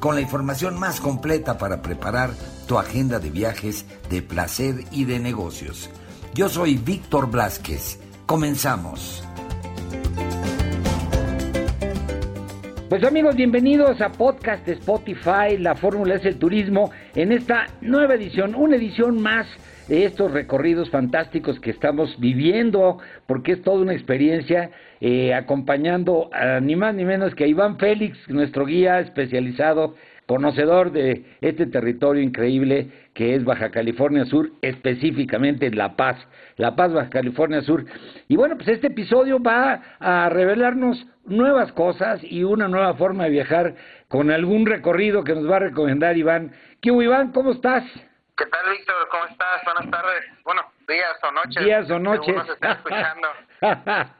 Con la información más completa para preparar tu agenda de viajes, de placer y de negocios. Yo soy Víctor Blasquez. Comenzamos. Pues amigos, bienvenidos a Podcast Spotify, la fórmula es el turismo, en esta nueva edición, una edición más estos recorridos fantásticos que estamos viviendo, porque es toda una experiencia, eh, acompañando a ni más ni menos que a Iván Félix, nuestro guía especializado, conocedor de este territorio increíble que es Baja California Sur, específicamente La Paz, La Paz, Baja California Sur. Y bueno, pues este episodio va a revelarnos nuevas cosas y una nueva forma de viajar con algún recorrido que nos va a recomendar Iván. ¿Qué Iván? ¿Cómo estás? ¿Qué tal, Víctor? ¿Cómo estás? Buenas tardes. Bueno, días o noches. Días o noches. Nos está escuchando.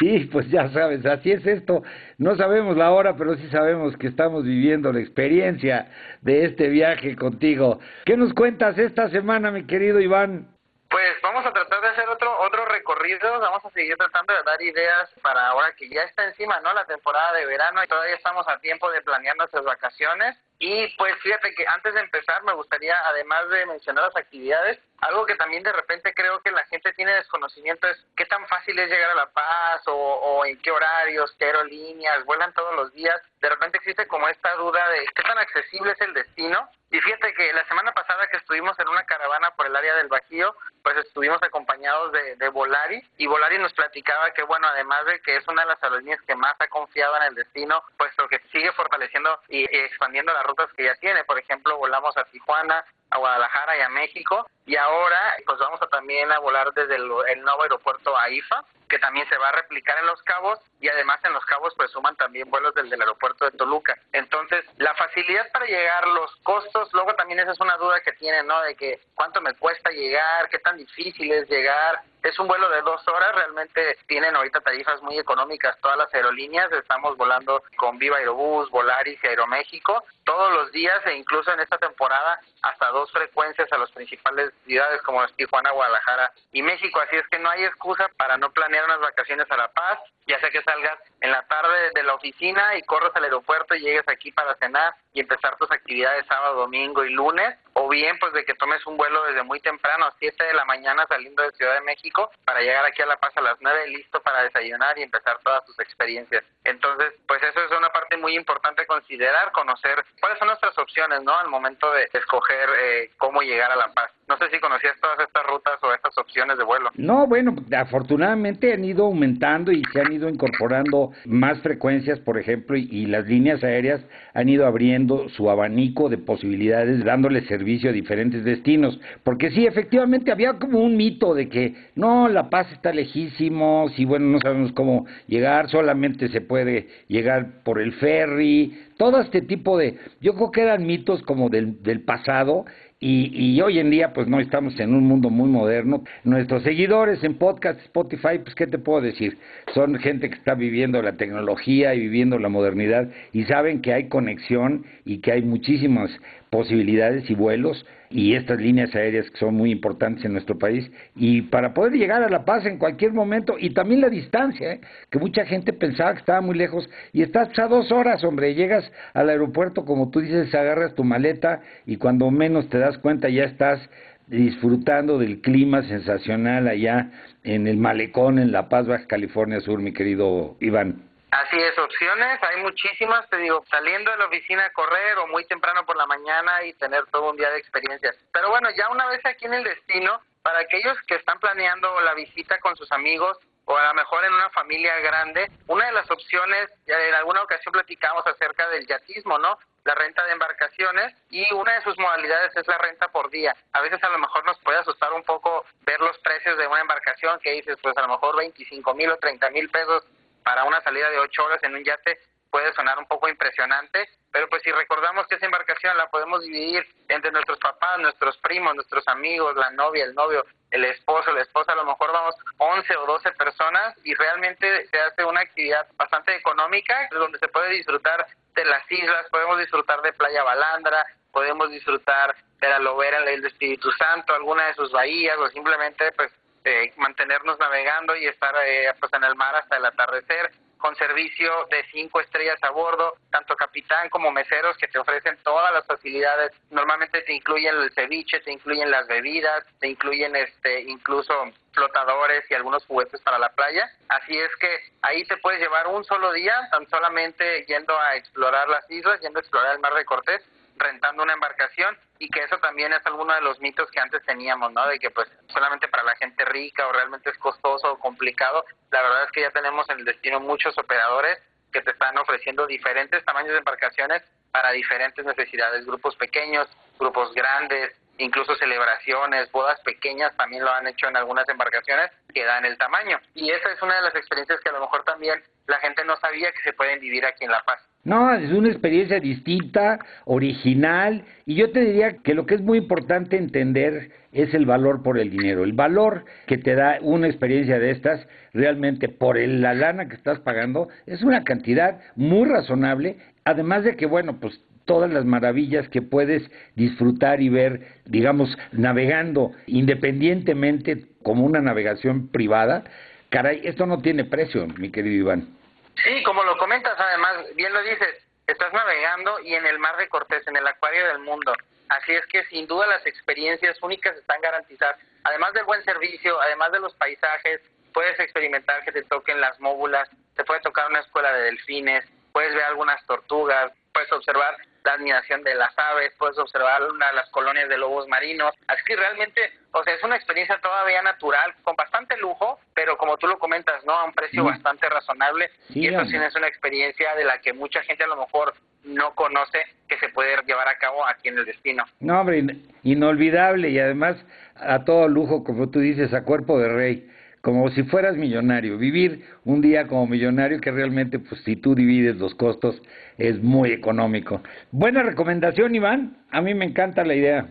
sí, pues ya sabes, así es esto. No sabemos la hora, pero sí sabemos que estamos viviendo la experiencia de este viaje contigo. ¿Qué nos cuentas esta semana, mi querido Iván? Pues vamos a tratar de hacer otro otro recorrido, vamos a seguir tratando de dar ideas para ahora que ya está encima, ¿no? La temporada de verano y todavía estamos a tiempo de planear nuestras vacaciones. Y pues fíjate que antes de empezar me gustaría, además de mencionar las actividades, algo que también de repente creo que la gente tiene desconocimiento es qué tan fácil es llegar a La Paz o, o en qué horarios, qué aerolíneas, vuelan todos los días. De repente existe como esta duda de qué tan accesible es el destino. Y fíjate que la semana pasada que estuvimos en una caravana por el área del Bajío, pues estuvimos acompañados de, de Volaris y Volaris nos platicaba que, bueno, además de que es una de las aerolíneas que más ha confiado en el destino, puesto que sigue fortaleciendo y, y expandiendo las rutas que ya tiene. Por ejemplo, volamos a Tijuana, a Guadalajara y a México. Y ahora pues vamos a también a volar desde el, nuevo aeropuerto a IFA que también se va a replicar en Los Cabos. Y además en Los Cabos pues suman también vuelos del, del aeropuerto de Toluca. Entonces la facilidad para llegar los costos luego también esa es una duda que tienen no de que cuánto me cuesta llegar qué tan difícil es llegar es un vuelo de dos horas, realmente tienen ahorita tarifas muy económicas todas las aerolíneas, estamos volando con Viva Aerobús, Volaris y Aeroméxico todos los días e incluso en esta temporada hasta dos frecuencias a las principales ciudades como Tijuana, Guadalajara y México, así es que no hay excusa para no planear unas vacaciones a La Paz, ya sea que salgas en la tarde de la oficina y corres al aeropuerto y llegues aquí para cenar y empezar tus actividades sábado, domingo y lunes, o bien pues de que tomes un vuelo desde muy temprano, a 7 de la mañana saliendo de Ciudad de México, para llegar aquí a La Paz a las 9 listo para desayunar y empezar todas tus experiencias. Entonces, pues eso es una parte muy importante considerar, conocer cuáles son nuestras opciones, ¿no? Al momento de escoger eh, cómo llegar a La Paz. No sé si conocías todas estas rutas o estas opciones de vuelo. No, bueno, afortunadamente han ido aumentando y se han ido incorporando más frecuencias, por ejemplo, y, y las líneas aéreas han ido abriendo su abanico de posibilidades, dándole servicio a diferentes destinos. Porque sí, efectivamente había como un mito de que no, La Paz está lejísimo, y bueno, no sabemos cómo llegar, solamente se puede llegar por el ferry, todo este tipo de, yo creo que eran mitos como del, del pasado y, y, hoy en día, pues no estamos en un mundo muy moderno. Nuestros seguidores en podcast, Spotify, pues qué te puedo decir, son gente que está viviendo la tecnología y viviendo la modernidad y saben que hay conexión y que hay muchísimas posibilidades y vuelos y estas líneas aéreas que son muy importantes en nuestro país y para poder llegar a La Paz en cualquier momento y también la distancia, ¿eh? que mucha gente pensaba que estaba muy lejos y estás a dos horas, hombre, llegas al aeropuerto como tú dices, agarras tu maleta y cuando menos te das cuenta ya estás disfrutando del clima sensacional allá en el malecón en La Paz, Baja California Sur, mi querido Iván. Así es, opciones, hay muchísimas, te digo, saliendo de la oficina a correr o muy temprano por la mañana y tener todo un día de experiencias. Pero bueno, ya una vez aquí en el destino, para aquellos que están planeando la visita con sus amigos o a lo mejor en una familia grande, una de las opciones, ya en alguna ocasión platicamos acerca del yatismo, ¿no? la renta de embarcaciones y una de sus modalidades es la renta por día. A veces a lo mejor nos puede asustar un poco ver los precios de una embarcación que dices, pues a lo mejor 25 mil o 30 mil pesos para una salida de ocho horas en un yate puede sonar un poco impresionante, pero pues si recordamos que esa embarcación la podemos dividir entre nuestros papás, nuestros primos, nuestros amigos, la novia, el novio, el esposo, la esposa, a lo mejor vamos 11 o 12 personas y realmente se hace una actividad bastante económica donde se puede disfrutar de las islas, podemos disfrutar de Playa Balandra, podemos disfrutar de la Lobera, el Espíritu Santo, alguna de sus bahías o simplemente pues eh, mantenernos navegando y estar eh, pues en el mar hasta el atardecer con servicio de cinco estrellas a bordo, tanto capitán como meseros que te ofrecen todas las facilidades. Normalmente te incluyen el ceviche, te incluyen las bebidas, te incluyen este incluso flotadores y algunos juguetes para la playa. Así es que ahí te puedes llevar un solo día, tan solamente yendo a explorar las islas, yendo a explorar el mar de Cortés rentando una embarcación y que eso también es alguno de los mitos que antes teníamos, ¿no? De que pues solamente para la gente rica o realmente es costoso o complicado. La verdad es que ya tenemos en el destino muchos operadores que te están ofreciendo diferentes tamaños de embarcaciones para diferentes necesidades, grupos pequeños, grupos grandes, incluso celebraciones, bodas pequeñas también lo han hecho en algunas embarcaciones que dan el tamaño. Y esa es una de las experiencias que a lo mejor también la gente no sabía que se pueden vivir aquí en La Paz. No, es una experiencia distinta, original, y yo te diría que lo que es muy importante entender es el valor por el dinero. El valor que te da una experiencia de estas, realmente por la lana que estás pagando, es una cantidad muy razonable, además de que, bueno, pues todas las maravillas que puedes disfrutar y ver, digamos, navegando independientemente como una navegación privada, caray, esto no tiene precio, mi querido Iván. Sí, como lo comentas, además, bien lo dices, estás navegando y en el mar de Cortés, en el acuario del mundo. Así es que sin duda las experiencias únicas están garantizadas. Además del buen servicio, además de los paisajes, puedes experimentar que te toquen las móbulas, te puede tocar una escuela de delfines, puedes ver algunas tortugas, puedes observar la admiración de las aves, puedes observar una de las colonias de lobos marinos. Así que realmente, o sea, es una experiencia todavía natural, con bastante lujo, pero como tú lo comentas, ¿no? A un precio bastante razonable. y eso sí es una experiencia de la que mucha gente a lo mejor no conoce que se puede llevar a cabo aquí en el destino. No, hombre, inolvidable y además a todo lujo, como tú dices, a cuerpo de rey como si fueras millonario, vivir un día como millonario que realmente pues si tú divides los costos es muy económico. Buena recomendación, Iván, a mí me encanta la idea.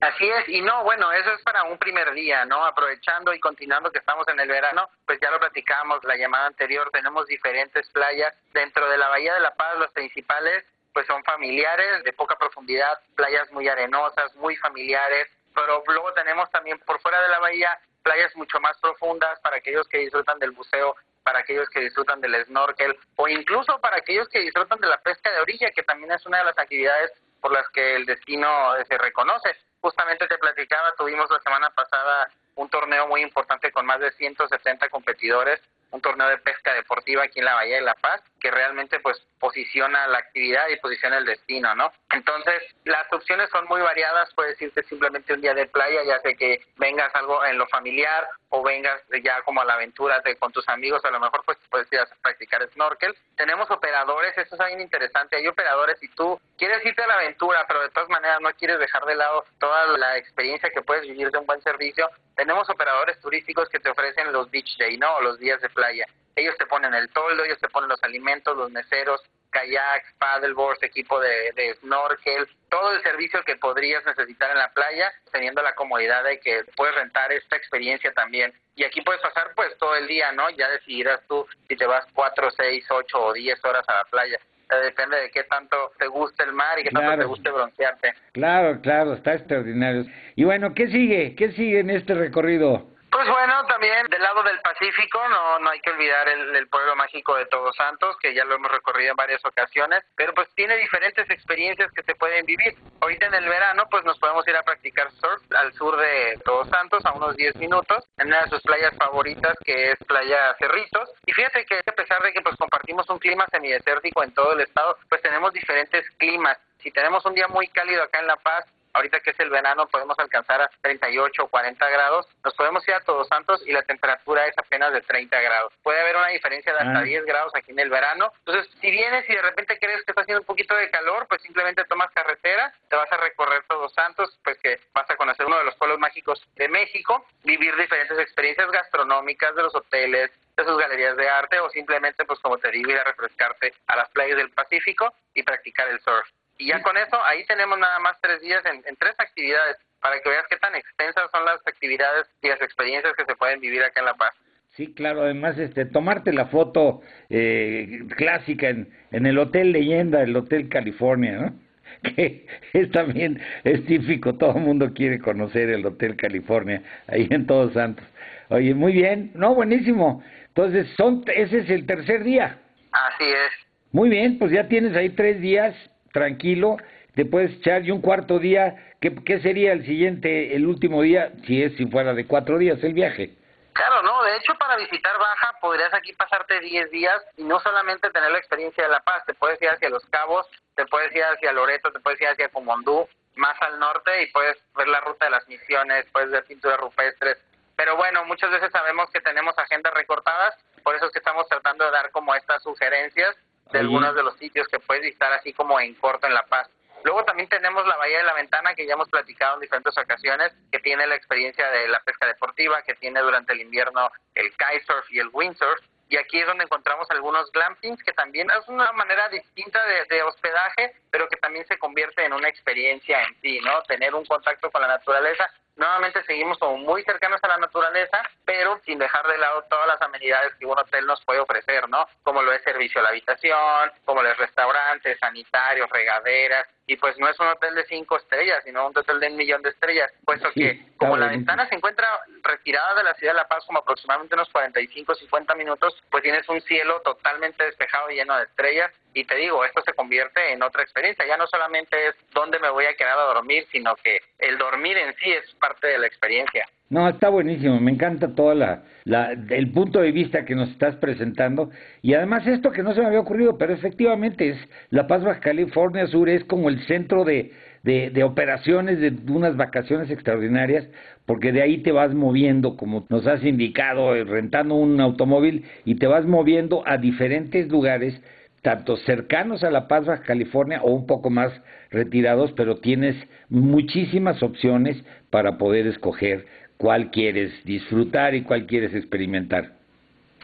Así es, y no, bueno, eso es para un primer día, ¿no? Aprovechando y continuando que estamos en el verano, pues ya lo platicamos la llamada anterior, tenemos diferentes playas dentro de la Bahía de La Paz, los principales pues son familiares, de poca profundidad, playas muy arenosas, muy familiares, pero luego tenemos también por fuera de la bahía playas mucho más profundas para aquellos que disfrutan del buceo, para aquellos que disfrutan del snorkel o incluso para aquellos que disfrutan de la pesca de orilla, que también es una de las actividades por las que el destino se reconoce. Justamente te platicaba, tuvimos la semana pasada un torneo muy importante con más de 170 competidores un torneo de pesca deportiva aquí en la Bahía de La Paz que realmente pues posiciona la actividad y posiciona el destino, ¿no? Entonces, las opciones son muy variadas, puede decirte simplemente un día de playa, ya sé que vengas algo en lo familiar o vengas ya como a la aventura con tus amigos, a lo mejor pues puedes ir a practicar snorkel. Tenemos operadores, eso es bien interesante, hay operadores y tú quieres irte a la aventura, pero de todas maneras no quieres dejar de lado toda la experiencia que puedes vivir de un buen servicio, tenemos operadores turísticos que te ofrecen los beach day, ¿no? O los días de playa. Ellos te ponen el toldo, ellos te ponen los alimentos, los meseros, kayaks, paddleboards, equipo de, de, snorkel, todo el servicio que podrías necesitar en la playa, teniendo la comodidad de que puedes rentar esta experiencia también. Y aquí puedes pasar pues todo el día, ¿no? Ya decidirás tú si te vas cuatro, seis, ocho o diez horas a la playa. Depende de qué tanto te guste el mar y qué tanto te guste broncearte. Claro, claro, está extraordinario. Y bueno, ¿qué sigue? ¿Qué sigue en este recorrido? Pues bueno, también del lado del Pacífico no no hay que olvidar el, pueblo mágico de Todos Santos, que ya lo hemos recorrido en varias ocasiones, pero pues tiene diferentes experiencias que se pueden vivir. Ahorita en el verano pues nos podemos ir a practicar surf al sur de Todos Santos, a unos 10 minutos, en una de sus playas favoritas que es Playa Cerritos. Y fíjate que a pesar de que pues compartimos un clima semidesértico en todo el estado, pues tenemos diferentes climas. Si tenemos un día muy cálido acá en La Paz, ahorita que es el verano podemos alcanzar a 38 o 40 grados, nos podemos ir a Todos Santos y la temperatura es apenas de 30 grados. Puede haber una diferencia de hasta 10 ah. grados aquí en el verano. Entonces, si vienes y de repente crees que está haciendo un poquito de calor, pues simplemente tomas carretera, te vas a recorrer Todos Santos, pues que vas a conocer uno de los pueblos mágicos de México, vivir diferentes experiencias gastronómicas de los hoteles, de sus galerías de arte o simplemente, pues como te digo, ir a refrescarte a las playas del Pacífico y practicar el surf. Y ya con eso, ahí tenemos nada más tres días en, tres actividades para que veas qué tan extensas son las actividades y las experiencias que se pueden vivir acá en La Paz. Sí, claro, además este, tomarte la foto eh, clásica en, en el Hotel Leyenda, el Hotel California, ¿no? que es también, es típico, todo el mundo quiere conocer el Hotel California, ahí en Todos Santos. Oye, muy bien, no, buenísimo. Entonces, son, ese es el tercer día. Así es. Muy bien, pues ya tienes ahí tres días, tranquilo, te puedes echar y un cuarto día, ¿qué, sería el siguiente, el último día, si es, si fuera de cuatro días el viaje? Claro, no, de hecho para visitar Baja podrías aquí pasarte 10 días y no solamente tener la experiencia de La Paz, te puedes ir hacia Los Cabos, te puedes ir hacia Loreto, te puedes ir hacia Comondú, más al norte y puedes ver la ruta de las misiones, puedes ver pinturas rupestres. Pero bueno, muchas veces sabemos que tenemos agendas recortadas, por eso es que estamos tratando de dar como estas sugerencias de algunos de los sitios que puedes visitar así como en corto en La Paz. Luego también tenemos la Bahía de la Ventana, que ya hemos platicado en diferentes ocasiones, que tiene la experiencia de la pesca deportiva, que tiene durante el invierno el kitesurf y el windsurf. Y aquí es donde encontramos algunos glampings, que también es una manera distinta de, de hospedaje, pero que también se convierte en una experiencia en sí, ¿no? Tener un contacto con la naturaleza nuevamente seguimos como muy cercanos a la naturaleza, pero sin dejar de lado todas las amenidades que un hotel nos puede ofrecer, ¿no? Como lo es servicio a la habitación, como los restaurantes, sanitarios, regaderas, y pues no es un hotel de cinco estrellas, sino un hotel de un millón de estrellas, puesto que como la ventana se encuentra retirada de la ciudad de La Paz como aproximadamente unos 45, 50 minutos, pues tienes un cielo totalmente despejado y lleno de estrellas, y te digo, esto se convierte en otra experiencia, ya no solamente es dónde me voy a quedar a dormir, sino que el dormir en sí es parte de la experiencia. No, está buenísimo, me encanta todo la, la, el punto de vista que nos estás presentando y además esto que no se me había ocurrido, pero efectivamente es La Paz Baja California Sur es como el centro de, de, de operaciones de unas vacaciones extraordinarias porque de ahí te vas moviendo, como nos has indicado, eh, rentando un automóvil y te vas moviendo a diferentes lugares tanto cercanos a La Paz, Baja California, o un poco más retirados, pero tienes muchísimas opciones para poder escoger cuál quieres disfrutar y cuál quieres experimentar.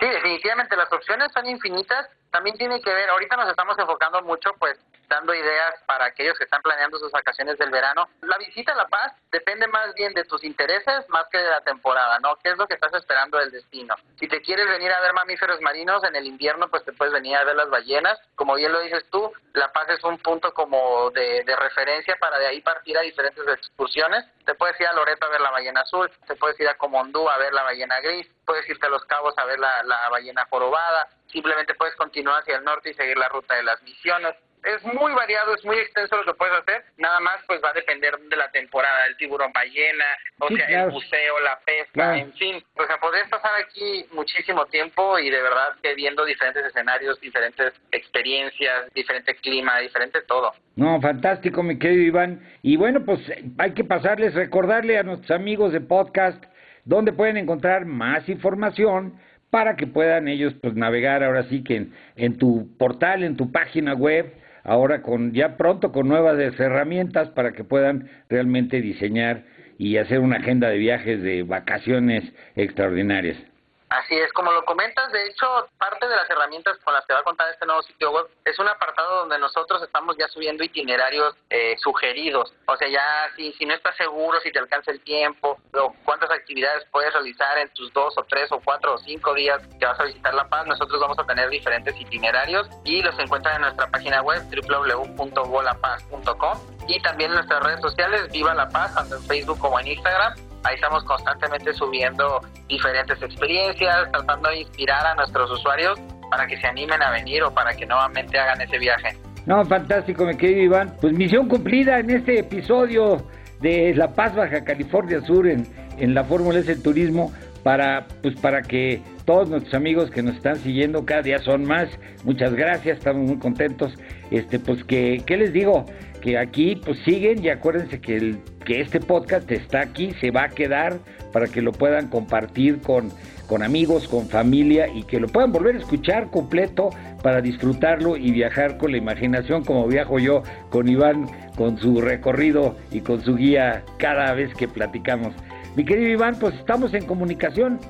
Sí, definitivamente las opciones son infinitas. También tiene que ver, ahorita nos estamos enfocando mucho pues dando ideas para aquellos que están planeando sus vacaciones del verano. La visita a La Paz depende más bien de tus intereses más que de la temporada, ¿no? ¿Qué es lo que estás esperando del destino? Si te quieres venir a ver mamíferos marinos en el invierno, pues te puedes venir a ver las ballenas. Como bien lo dices tú, La Paz es un punto como de, de referencia para de ahí partir a diferentes excursiones. Te puedes ir a Loreto a ver la ballena azul, te puedes ir a Comondú a ver la ballena gris, puedes irte a Los Cabos a ver la, la ballena jorobada, simplemente puedes continuar hacia el norte y seguir la ruta de las misiones es muy variado, es muy extenso lo que puedes hacer, nada más pues va a depender de la temporada, el tiburón ballena, o sea, el buceo, la pesca, en fin, pues a poder pasar aquí muchísimo tiempo y de verdad que viendo diferentes escenarios, diferentes experiencias, diferente clima, diferente todo. No, fantástico, mi querido Iván. Y bueno, pues hay que pasarles, recordarle a nuestros amigos de podcast dónde pueden encontrar más información para que puedan ellos pues navegar ahora sí que en, en tu portal, en tu página web, ahora con ya pronto con nuevas herramientas para que puedan realmente diseñar y hacer una agenda de viajes de vacaciones extraordinarias. Así es, como lo comentas, de hecho, parte de las herramientas con las que va a contar este nuevo sitio web es un apartado donde nosotros estamos ya subiendo itinerarios eh, sugeridos. O sea, ya si, si no estás seguro si te alcanza el tiempo o cuántas actividades puedes realizar en tus dos o tres o cuatro o cinco días que vas a visitar La Paz, nosotros vamos a tener diferentes itinerarios y los encuentran en nuestra página web www.volapaz.com y también en nuestras redes sociales, Viva La Paz, tanto en Facebook como en Instagram Ahí estamos constantemente subiendo diferentes experiencias, tratando de inspirar a nuestros usuarios para que se animen a venir o para que nuevamente hagan ese viaje. No, fantástico, mi querido Iván. Pues misión cumplida en este episodio de La Paz, Baja California Sur, en, en la Fórmula S Turismo, para, pues, para que todos nuestros amigos que nos están siguiendo cada día son más. Muchas gracias, estamos muy contentos. Este, pues que, ¿qué les digo? Que aquí pues siguen y acuérdense que, el, que este podcast está aquí, se va a quedar para que lo puedan compartir con, con amigos, con familia y que lo puedan volver a escuchar completo para disfrutarlo y viajar con la imaginación como viajo yo con Iván, con su recorrido y con su guía cada vez que platicamos. Mi querido Iván, pues estamos en comunicación.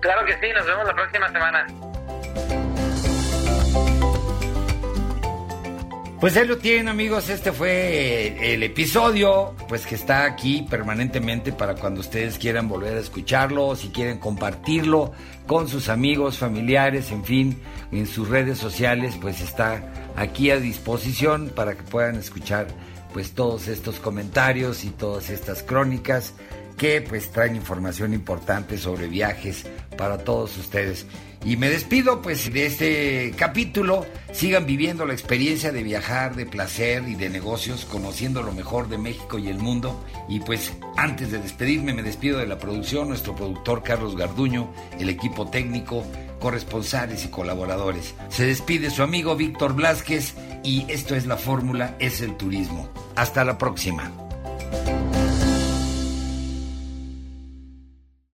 Claro que sí, nos vemos la próxima semana. Pues ahí lo tienen amigos, este fue el episodio, pues que está aquí permanentemente para cuando ustedes quieran volver a escucharlo, si quieren compartirlo con sus amigos, familiares, en fin, en sus redes sociales, pues está aquí a disposición para que puedan escuchar pues todos estos comentarios y todas estas crónicas que pues traen información importante sobre viajes para todos ustedes. Y me despido pues de este capítulo. Sigan viviendo la experiencia de viajar, de placer y de negocios, conociendo lo mejor de México y el mundo. Y pues antes de despedirme me despido de la producción, nuestro productor Carlos Garduño, el equipo técnico, corresponsales y colaboradores. Se despide su amigo Víctor Blasquez y esto es la fórmula, es el turismo. Hasta la próxima.